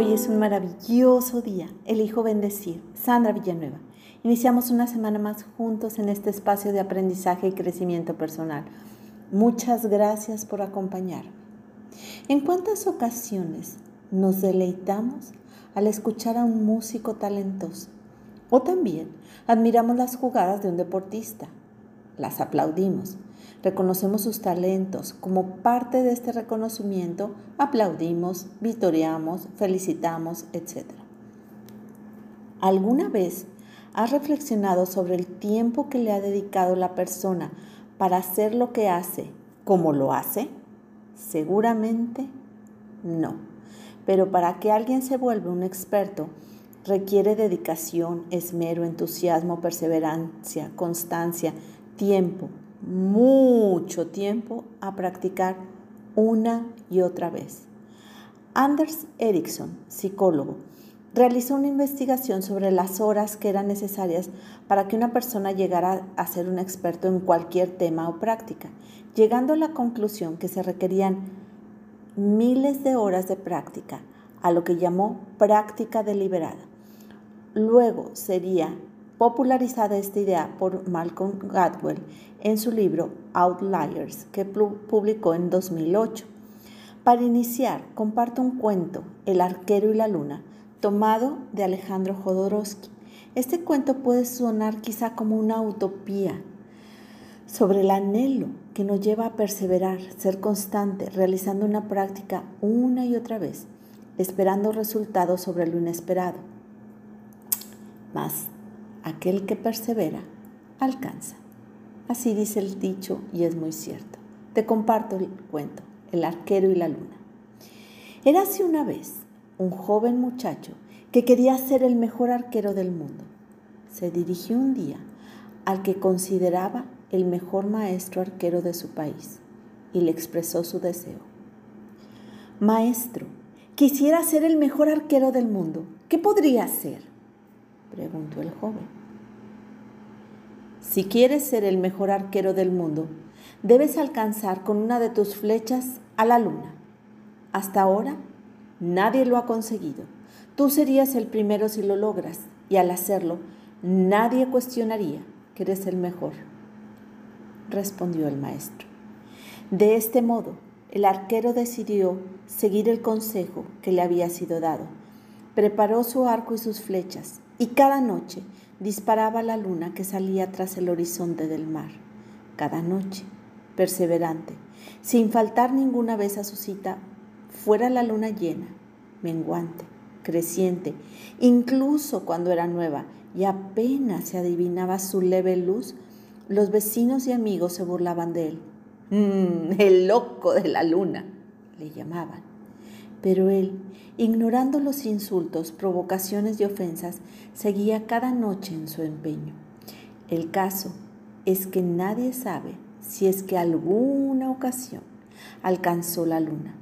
Hoy es un maravilloso día. Elijo bendecir. Sandra Villanueva. Iniciamos una semana más juntos en este espacio de aprendizaje y crecimiento personal. Muchas gracias por acompañarme. ¿En cuántas ocasiones nos deleitamos al escuchar a un músico talentoso? O también admiramos las jugadas de un deportista. Las aplaudimos reconocemos sus talentos. Como parte de este reconocimiento, aplaudimos, vitoreamos, felicitamos, etc. ¿Alguna vez has reflexionado sobre el tiempo que le ha dedicado la persona para hacer lo que hace como lo hace? Seguramente no. Pero para que alguien se vuelva un experto, requiere dedicación, esmero, entusiasmo, perseverancia, constancia, tiempo, mucho tiempo a practicar una y otra vez. Anders Ericsson, psicólogo, realizó una investigación sobre las horas que eran necesarias para que una persona llegara a ser un experto en cualquier tema o práctica, llegando a la conclusión que se requerían miles de horas de práctica, a lo que llamó práctica deliberada. Luego sería popularizada esta idea por Malcolm Gladwell en su libro Outliers, que publicó en 2008. Para iniciar, comparto un cuento, El arquero y la luna, tomado de Alejandro Jodorowsky. Este cuento puede sonar quizá como una utopía sobre el anhelo que nos lleva a perseverar, ser constante, realizando una práctica una y otra vez, esperando resultados sobre lo inesperado. Más aquel que persevera alcanza. Así dice el dicho y es muy cierto. Te comparto el cuento, el arquero y la luna. Era así una vez un joven muchacho que quería ser el mejor arquero del mundo. Se dirigió un día al que consideraba el mejor maestro arquero de su país y le expresó su deseo. Maestro, quisiera ser el mejor arquero del mundo. ¿Qué podría hacer? preguntó el joven. Si quieres ser el mejor arquero del mundo, debes alcanzar con una de tus flechas a la luna. Hasta ahora, nadie lo ha conseguido. Tú serías el primero si lo logras y al hacerlo, nadie cuestionaría que eres el mejor, respondió el maestro. De este modo, el arquero decidió seguir el consejo que le había sido dado. Preparó su arco y sus flechas y cada noche disparaba la luna que salía tras el horizonte del mar. Cada noche, perseverante, sin faltar ninguna vez a su cita, fuera la luna llena, menguante, creciente, incluso cuando era nueva y apenas se adivinaba su leve luz, los vecinos y amigos se burlaban de él. Mm, el loco de la luna, le llamaban. Pero él, ignorando los insultos, provocaciones y ofensas, seguía cada noche en su empeño. El caso es que nadie sabe si es que alguna ocasión alcanzó la luna,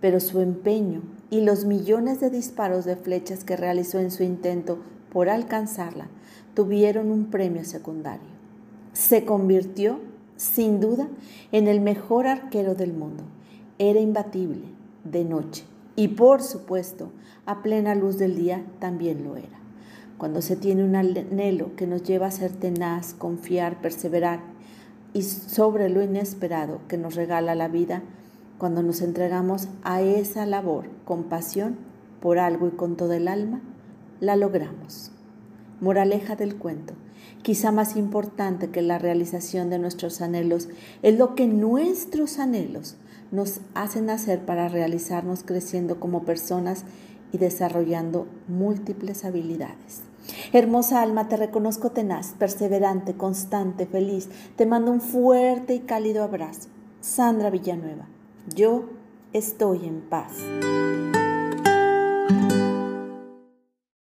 pero su empeño y los millones de disparos de flechas que realizó en su intento por alcanzarla tuvieron un premio secundario. Se convirtió, sin duda, en el mejor arquero del mundo. Era imbatible de noche y por supuesto, a plena luz del día también lo era. Cuando se tiene un anhelo que nos lleva a ser tenaz, confiar, perseverar y sobre lo inesperado que nos regala la vida, cuando nos entregamos a esa labor con pasión por algo y con todo el alma, la logramos. Moraleja del cuento. Quizá más importante que la realización de nuestros anhelos es lo que nuestros anhelos nos hacen hacer para realizarnos creciendo como personas y desarrollando múltiples habilidades. Hermosa alma, te reconozco tenaz, perseverante, constante, feliz. Te mando un fuerte y cálido abrazo. Sandra Villanueva, yo estoy en paz.